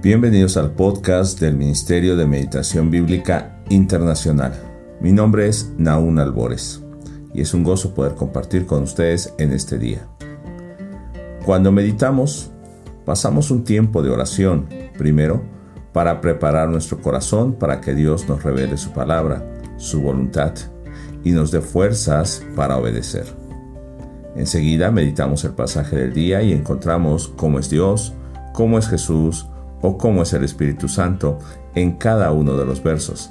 Bienvenidos al podcast del Ministerio de Meditación Bíblica Internacional. Mi nombre es Naún Albores y es un gozo poder compartir con ustedes en este día. Cuando meditamos, pasamos un tiempo de oración, primero, para preparar nuestro corazón para que Dios nos revele su palabra, su voluntad y nos dé fuerzas para obedecer. Enseguida meditamos el pasaje del día y encontramos cómo es Dios, cómo es Jesús, o cómo es el Espíritu Santo en cada uno de los versos.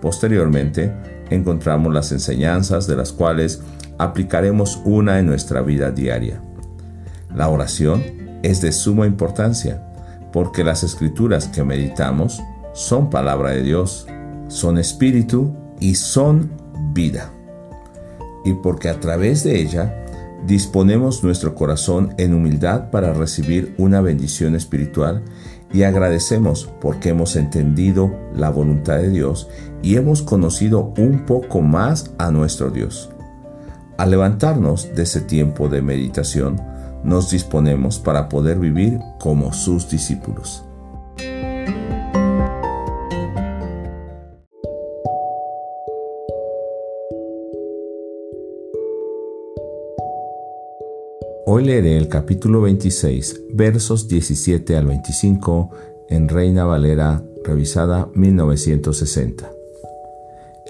Posteriormente, encontramos las enseñanzas de las cuales aplicaremos una en nuestra vida diaria. La oración es de suma importancia porque las escrituras que meditamos son palabra de Dios, son espíritu y son vida. Y porque a través de ella disponemos nuestro corazón en humildad para recibir una bendición espiritual y agradecemos porque hemos entendido la voluntad de Dios y hemos conocido un poco más a nuestro Dios. Al levantarnos de ese tiempo de meditación, nos disponemos para poder vivir como sus discípulos. Hoy leeré el capítulo 26, versos 17 al 25 en Reina Valera, revisada 1960.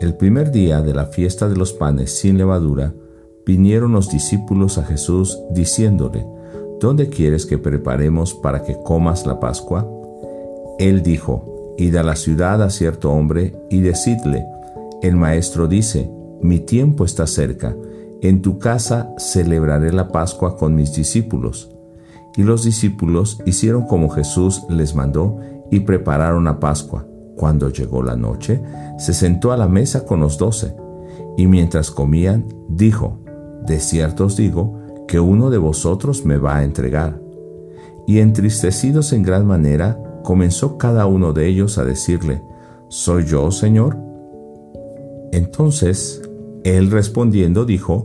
El primer día de la fiesta de los panes sin levadura, vinieron los discípulos a Jesús diciéndole, ¿Dónde quieres que preparemos para que comas la Pascua? Él dijo, Id a la ciudad a cierto hombre y decidle, el maestro dice, mi tiempo está cerca, en tu casa celebraré la Pascua con mis discípulos. Y los discípulos hicieron como Jesús les mandó y prepararon la Pascua. Cuando llegó la noche, se sentó a la mesa con los doce, y mientras comían, dijo, De cierto os digo, que uno de vosotros me va a entregar. Y entristecidos en gran manera, comenzó cada uno de ellos a decirle, ¿Soy yo, Señor? Entonces, él respondiendo dijo,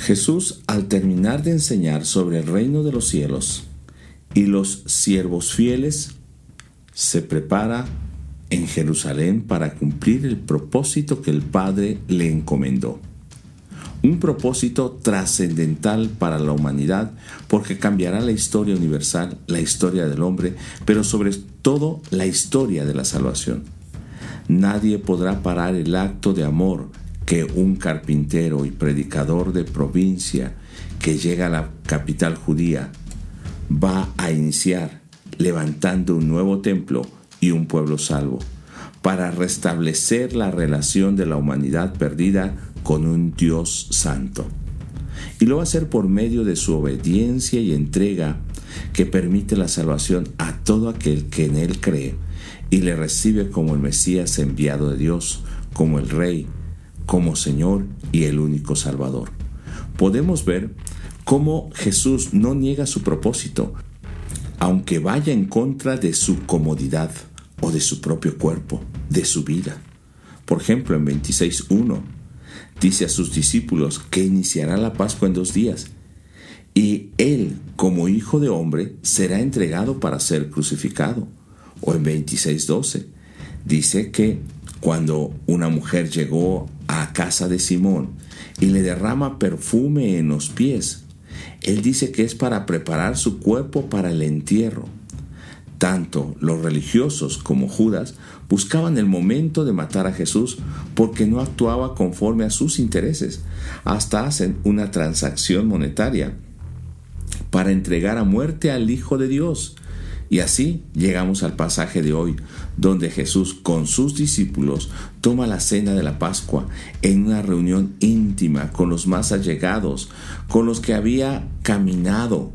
Jesús, al terminar de enseñar sobre el reino de los cielos y los siervos fieles, se prepara en Jerusalén para cumplir el propósito que el Padre le encomendó. Un propósito trascendental para la humanidad porque cambiará la historia universal, la historia del hombre, pero sobre todo la historia de la salvación. Nadie podrá parar el acto de amor que un carpintero y predicador de provincia que llega a la capital judía va a iniciar levantando un nuevo templo y un pueblo salvo para restablecer la relación de la humanidad perdida con un Dios santo. Y lo va a hacer por medio de su obediencia y entrega que permite la salvación a todo aquel que en él cree y le recibe como el Mesías enviado de Dios, como el Rey, como Señor y el único Salvador. Podemos ver cómo Jesús no niega su propósito, aunque vaya en contra de su comodidad o de su propio cuerpo, de su vida. Por ejemplo, en 26.1 dice a sus discípulos que iniciará la Pascua en dos días y él, como hijo de hombre, será entregado para ser crucificado. O en 26.12 dice que cuando una mujer llegó a casa de Simón y le derrama perfume en los pies. Él dice que es para preparar su cuerpo para el entierro. Tanto los religiosos como Judas buscaban el momento de matar a Jesús porque no actuaba conforme a sus intereses. Hasta hacen una transacción monetaria para entregar a muerte al Hijo de Dios. Y así llegamos al pasaje de hoy, donde Jesús con sus discípulos toma la cena de la Pascua en una reunión íntima con los más allegados, con los que había caminado,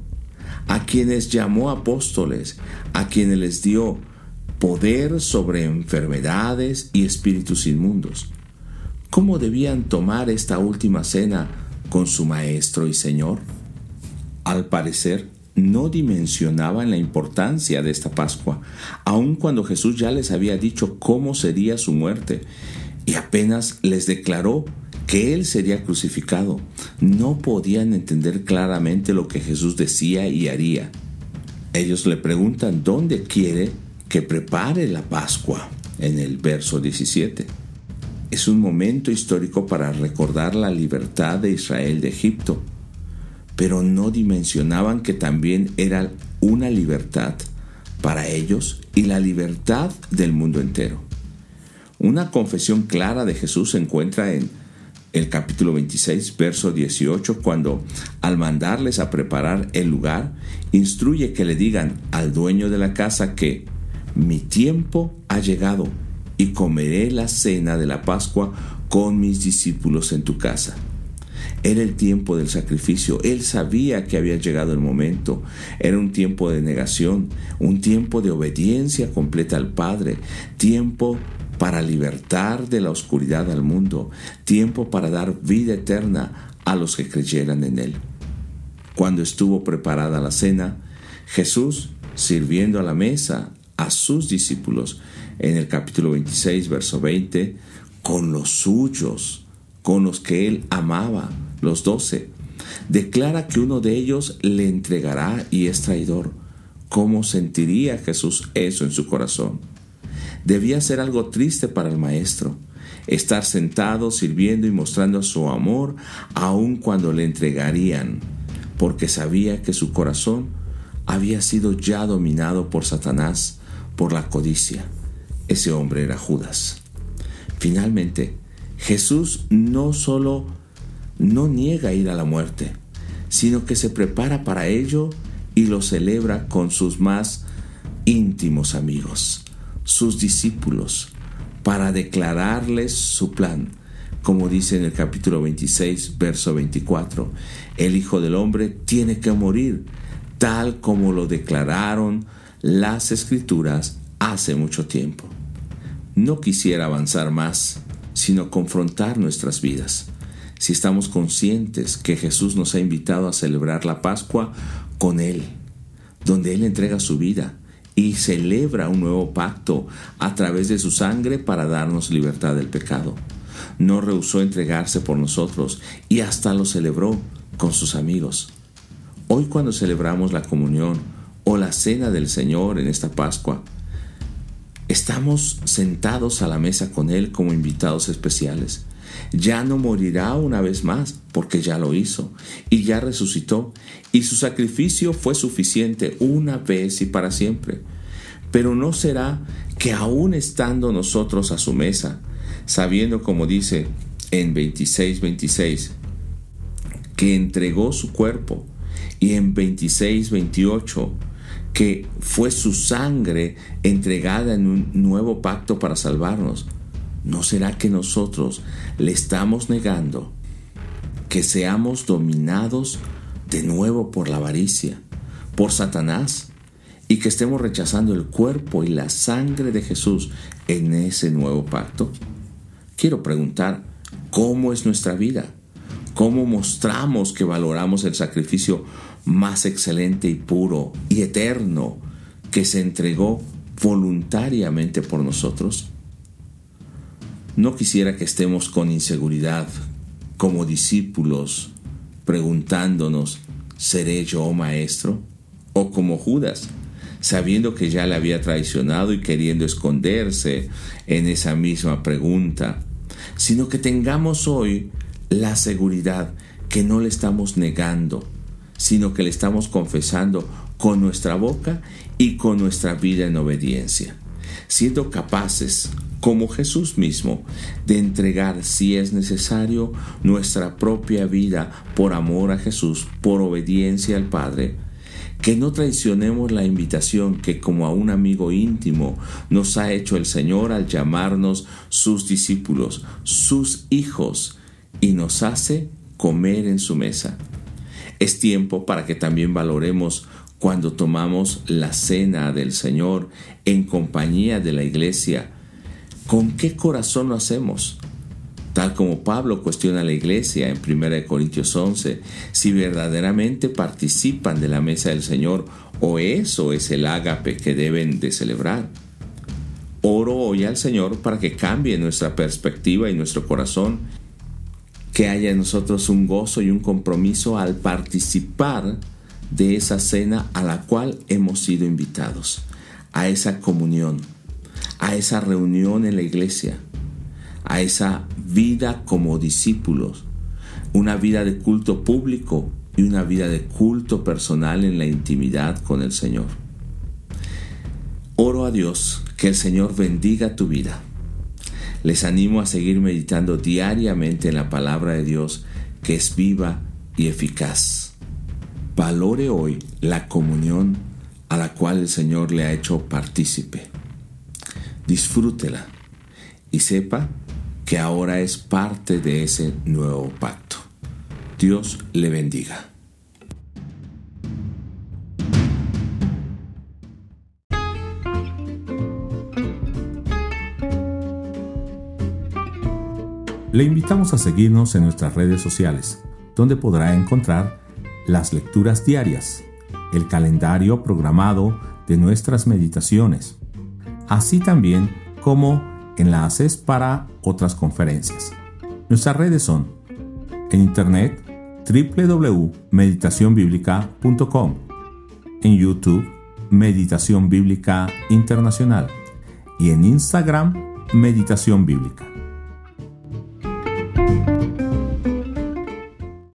a quienes llamó apóstoles, a quienes les dio poder sobre enfermedades y espíritus inmundos. ¿Cómo debían tomar esta última cena con su Maestro y Señor? Al parecer, no dimensionaban la importancia de esta Pascua, aun cuando Jesús ya les había dicho cómo sería su muerte, y apenas les declaró que Él sería crucificado. No podían entender claramente lo que Jesús decía y haría. Ellos le preguntan dónde quiere que prepare la Pascua en el verso 17. Es un momento histórico para recordar la libertad de Israel de Egipto pero no dimensionaban que también era una libertad para ellos y la libertad del mundo entero. Una confesión clara de Jesús se encuentra en el capítulo 26, verso 18, cuando al mandarles a preparar el lugar, instruye que le digan al dueño de la casa que mi tiempo ha llegado y comeré la cena de la Pascua con mis discípulos en tu casa. Era el tiempo del sacrificio. Él sabía que había llegado el momento. Era un tiempo de negación, un tiempo de obediencia completa al Padre, tiempo para libertar de la oscuridad al mundo, tiempo para dar vida eterna a los que creyeran en Él. Cuando estuvo preparada la cena, Jesús, sirviendo a la mesa a sus discípulos, en el capítulo 26, verso 20, con los suyos, con los que él amaba, los doce. Declara que uno de ellos le entregará y es traidor. ¿Cómo sentiría Jesús eso en su corazón? Debía ser algo triste para el maestro, estar sentado sirviendo y mostrando su amor aun cuando le entregarían, porque sabía que su corazón había sido ya dominado por Satanás, por la codicia. Ese hombre era Judas. Finalmente, Jesús no solo no niega ir a la muerte, sino que se prepara para ello y lo celebra con sus más íntimos amigos, sus discípulos, para declararles su plan. Como dice en el capítulo 26, verso 24, el Hijo del Hombre tiene que morir, tal como lo declararon las escrituras hace mucho tiempo. No quisiera avanzar más, sino confrontar nuestras vidas. Si estamos conscientes que Jesús nos ha invitado a celebrar la Pascua con Él, donde Él entrega su vida y celebra un nuevo pacto a través de su sangre para darnos libertad del pecado. No rehusó entregarse por nosotros y hasta lo celebró con sus amigos. Hoy cuando celebramos la comunión o la cena del Señor en esta Pascua, Estamos sentados a la mesa con Él como invitados especiales. Ya no morirá una vez más, porque ya lo hizo, y ya resucitó, y su sacrificio fue suficiente una vez y para siempre. Pero no será que aún estando nosotros a su mesa, sabiendo como dice en 26, 26, que entregó su cuerpo, y en 26, 28, que fue su sangre entregada en un nuevo pacto para salvarnos, ¿no será que nosotros le estamos negando que seamos dominados de nuevo por la avaricia, por Satanás, y que estemos rechazando el cuerpo y la sangre de Jesús en ese nuevo pacto? Quiero preguntar, ¿cómo es nuestra vida? ¿Cómo mostramos que valoramos el sacrificio más excelente y puro y eterno que se entregó voluntariamente por nosotros? No quisiera que estemos con inseguridad como discípulos preguntándonos, ¿seré yo maestro? O como Judas, sabiendo que ya le había traicionado y queriendo esconderse en esa misma pregunta, sino que tengamos hoy la seguridad que no le estamos negando, sino que le estamos confesando con nuestra boca y con nuestra vida en obediencia, siendo capaces, como Jesús mismo, de entregar, si es necesario, nuestra propia vida por amor a Jesús, por obediencia al Padre, que no traicionemos la invitación que como a un amigo íntimo nos ha hecho el Señor al llamarnos sus discípulos, sus hijos, y nos hace comer en su mesa. Es tiempo para que también valoremos cuando tomamos la cena del Señor en compañía de la iglesia. ¿Con qué corazón lo hacemos? Tal como Pablo cuestiona a la iglesia en 1 Corintios 11, si verdaderamente participan de la mesa del Señor o eso es el ágape que deben de celebrar. Oro hoy al Señor para que cambie nuestra perspectiva y nuestro corazón que haya en nosotros un gozo y un compromiso al participar de esa cena a la cual hemos sido invitados, a esa comunión, a esa reunión en la iglesia, a esa vida como discípulos, una vida de culto público y una vida de culto personal en la intimidad con el Señor. Oro a Dios que el Señor bendiga tu vida les animo a seguir meditando diariamente en la palabra de Dios que es viva y eficaz. Valore hoy la comunión a la cual el Señor le ha hecho partícipe. Disfrútela y sepa que ahora es parte de ese nuevo pacto. Dios le bendiga. Le invitamos a seguirnos en nuestras redes sociales, donde podrá encontrar las lecturas diarias, el calendario programado de nuestras meditaciones, así también como enlaces para otras conferencias. Nuestras redes son en internet www.meditacionbiblica.com, en YouTube Meditación Bíblica Internacional y en Instagram Meditación Bíblica.